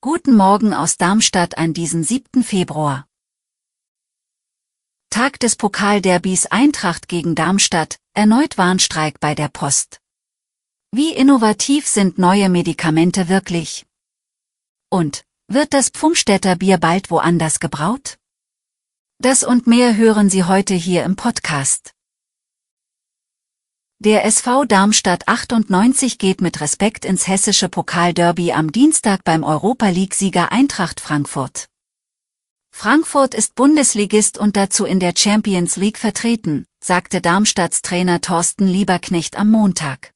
Guten Morgen aus Darmstadt an diesem 7. Februar. Tag des Pokalderbys Eintracht gegen Darmstadt, erneut Warnstreik bei der Post. Wie innovativ sind neue Medikamente wirklich? Und, wird das Pfumstädter Bier bald woanders gebraut? Das und mehr hören Sie heute hier im Podcast. Der SV Darmstadt 98 geht mit Respekt ins hessische Pokalderby am Dienstag beim Europa League-Sieger Eintracht Frankfurt. Frankfurt ist Bundesligist und dazu in der Champions League vertreten, sagte Darmstadts Trainer Thorsten Lieberknecht am Montag.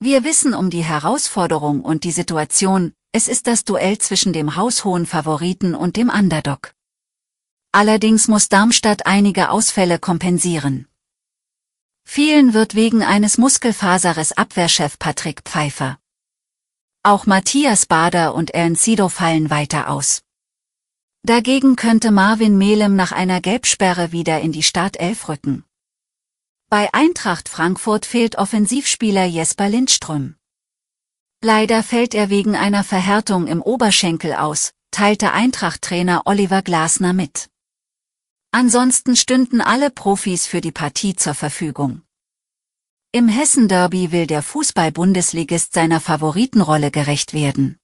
Wir wissen um die Herausforderung und die Situation, es ist das Duell zwischen dem haushohen Favoriten und dem Underdog. Allerdings muss Darmstadt einige Ausfälle kompensieren. Vielen wird wegen eines Muskelfaseres Abwehrchef Patrick Pfeiffer. Auch Matthias Bader und Sido fallen weiter aus. Dagegen könnte Marvin Melem nach einer Gelbsperre wieder in die Startelf rücken. Bei Eintracht Frankfurt fehlt Offensivspieler Jesper Lindström. Leider fällt er wegen einer Verhärtung im Oberschenkel aus, teilte Eintracht-Trainer Oliver Glasner mit. Ansonsten stünden alle Profis für die Partie zur Verfügung. Im Hessen-Derby will der Fußball-Bundesligist seiner Favoritenrolle gerecht werden.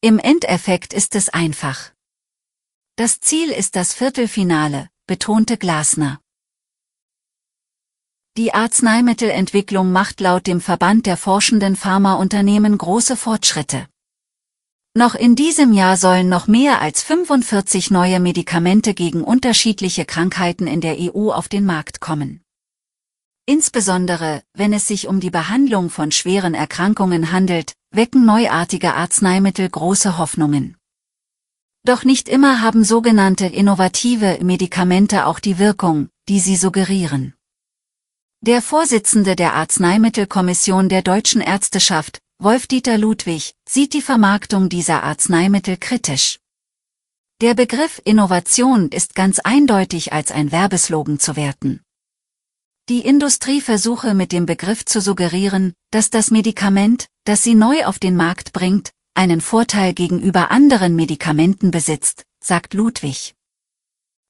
Im Endeffekt ist es einfach. Das Ziel ist das Viertelfinale, betonte Glasner. Die Arzneimittelentwicklung macht laut dem Verband der forschenden Pharmaunternehmen große Fortschritte. Noch in diesem Jahr sollen noch mehr als 45 neue Medikamente gegen unterschiedliche Krankheiten in der EU auf den Markt kommen. Insbesondere, wenn es sich um die Behandlung von schweren Erkrankungen handelt, wecken neuartige Arzneimittel große Hoffnungen. Doch nicht immer haben sogenannte innovative Medikamente auch die Wirkung, die sie suggerieren. Der Vorsitzende der Arzneimittelkommission der Deutschen Ärzteschaft, Wolf-Dieter Ludwig, sieht die Vermarktung dieser Arzneimittel kritisch. Der Begriff Innovation ist ganz eindeutig als ein Werbeslogan zu werten. Die Industrie versuche mit dem Begriff zu suggerieren, dass das Medikament, das sie neu auf den Markt bringt, einen Vorteil gegenüber anderen Medikamenten besitzt, sagt Ludwig.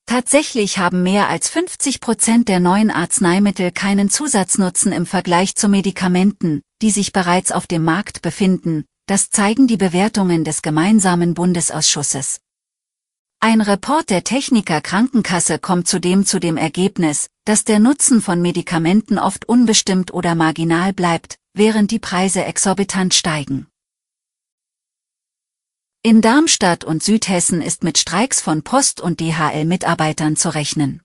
Tatsächlich haben mehr als 50 Prozent der neuen Arzneimittel keinen Zusatznutzen im Vergleich zu Medikamenten, die sich bereits auf dem Markt befinden, das zeigen die Bewertungen des gemeinsamen Bundesausschusses. Ein Report der Techniker Krankenkasse kommt zudem zu dem Ergebnis, dass der Nutzen von Medikamenten oft unbestimmt oder marginal bleibt, während die Preise exorbitant steigen. In Darmstadt und Südhessen ist mit Streiks von Post- und DHL-Mitarbeitern zu rechnen.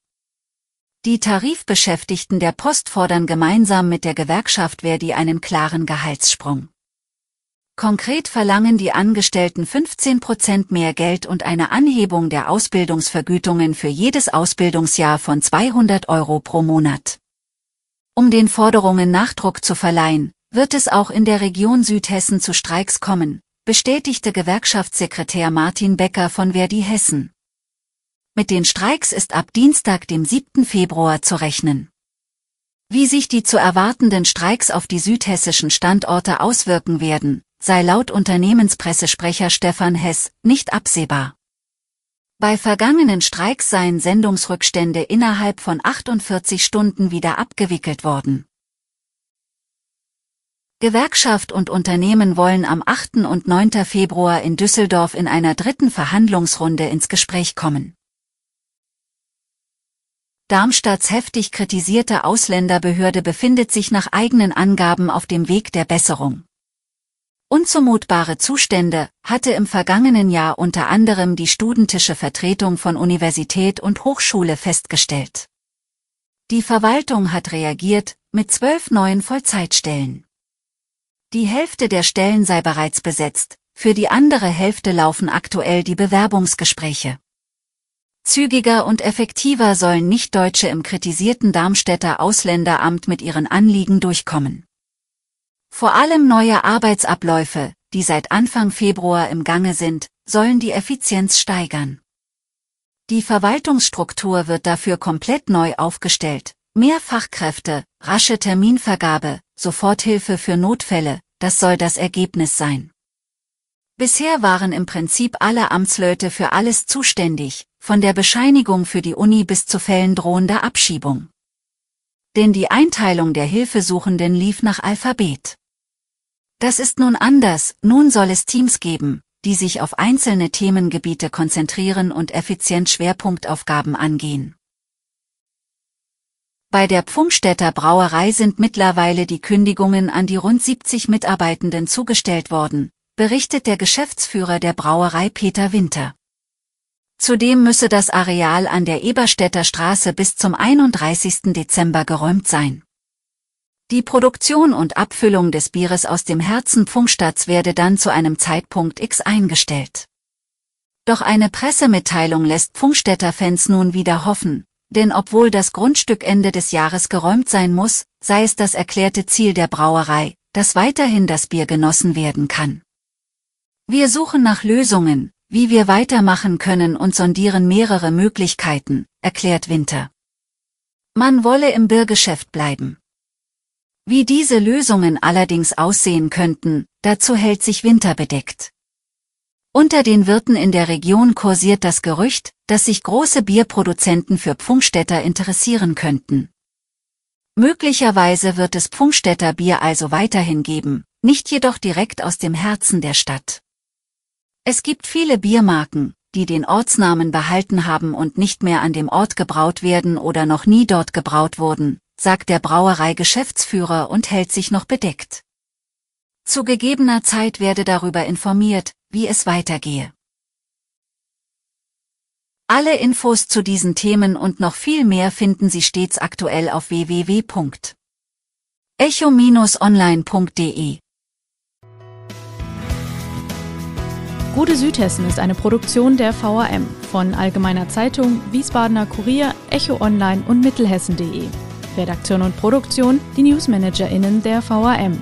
Die Tarifbeschäftigten der Post fordern gemeinsam mit der Gewerkschaft Verdi einen klaren Gehaltssprung. Konkret verlangen die Angestellten 15 Prozent mehr Geld und eine Anhebung der Ausbildungsvergütungen für jedes Ausbildungsjahr von 200 Euro pro Monat. Um den Forderungen Nachdruck zu verleihen, wird es auch in der Region Südhessen zu Streiks kommen, bestätigte Gewerkschaftssekretär Martin Becker von Verdi Hessen. Mit den Streiks ist ab Dienstag, dem 7. Februar zu rechnen. Wie sich die zu erwartenden Streiks auf die südhessischen Standorte auswirken werden, sei laut Unternehmenspressesprecher Stefan Hess nicht absehbar. Bei vergangenen Streiks seien Sendungsrückstände innerhalb von 48 Stunden wieder abgewickelt worden. Gewerkschaft und Unternehmen wollen am 8. und 9. Februar in Düsseldorf in einer dritten Verhandlungsrunde ins Gespräch kommen. Darmstadts heftig kritisierte Ausländerbehörde befindet sich nach eigenen Angaben auf dem Weg der Besserung. Unzumutbare Zustände hatte im vergangenen Jahr unter anderem die studentische Vertretung von Universität und Hochschule festgestellt. Die Verwaltung hat reagiert mit zwölf neuen Vollzeitstellen. Die Hälfte der Stellen sei bereits besetzt, für die andere Hälfte laufen aktuell die Bewerbungsgespräche. Zügiger und effektiver sollen Nichtdeutsche im kritisierten Darmstädter Ausländeramt mit ihren Anliegen durchkommen. Vor allem neue Arbeitsabläufe, die seit Anfang Februar im Gange sind, sollen die Effizienz steigern. Die Verwaltungsstruktur wird dafür komplett neu aufgestellt. Mehr Fachkräfte, rasche Terminvergabe, Soforthilfe für Notfälle, das soll das Ergebnis sein. Bisher waren im Prinzip alle Amtsleute für alles zuständig, von der Bescheinigung für die Uni bis zu Fällen drohender Abschiebung. Denn die Einteilung der Hilfesuchenden lief nach Alphabet. Das ist nun anders, nun soll es Teams geben, die sich auf einzelne Themengebiete konzentrieren und effizient Schwerpunktaufgaben angehen. Bei der Pfungstädter Brauerei sind mittlerweile die Kündigungen an die rund 70 Mitarbeitenden zugestellt worden, berichtet der Geschäftsführer der Brauerei Peter Winter. Zudem müsse das Areal an der Eberstädter Straße bis zum 31. Dezember geräumt sein. Die Produktion und Abfüllung des Bieres aus dem Herzen Pfungstadts werde dann zu einem Zeitpunkt X eingestellt. Doch eine Pressemitteilung lässt Pfungstädter Fans nun wieder hoffen, denn obwohl das Grundstück Ende des Jahres geräumt sein muss, sei es das erklärte Ziel der Brauerei, dass weiterhin das Bier genossen werden kann. Wir suchen nach Lösungen, wie wir weitermachen können und sondieren mehrere Möglichkeiten, erklärt Winter. Man wolle im Biergeschäft bleiben. Wie diese Lösungen allerdings aussehen könnten, dazu hält sich Winter bedeckt. Unter den Wirten in der Region kursiert das Gerücht, dass sich große Bierproduzenten für Pfungstädter interessieren könnten. Möglicherweise wird es Pfungstädter Bier also weiterhin geben, nicht jedoch direkt aus dem Herzen der Stadt. Es gibt viele Biermarken, die den Ortsnamen behalten haben und nicht mehr an dem Ort gebraut werden oder noch nie dort gebraut wurden, sagt der Brauerei-Geschäftsführer und hält sich noch bedeckt. Zu gegebener Zeit werde darüber informiert, wie es weitergehe. Alle Infos zu diesen Themen und noch viel mehr finden Sie stets aktuell auf www.echo-online.de. Gute Südhessen ist eine Produktion der VAM von Allgemeiner Zeitung, Wiesbadener Kurier, Echo Online und Mittelhessen.de. Redaktion und Produktion die NewsmanagerInnen der VAM.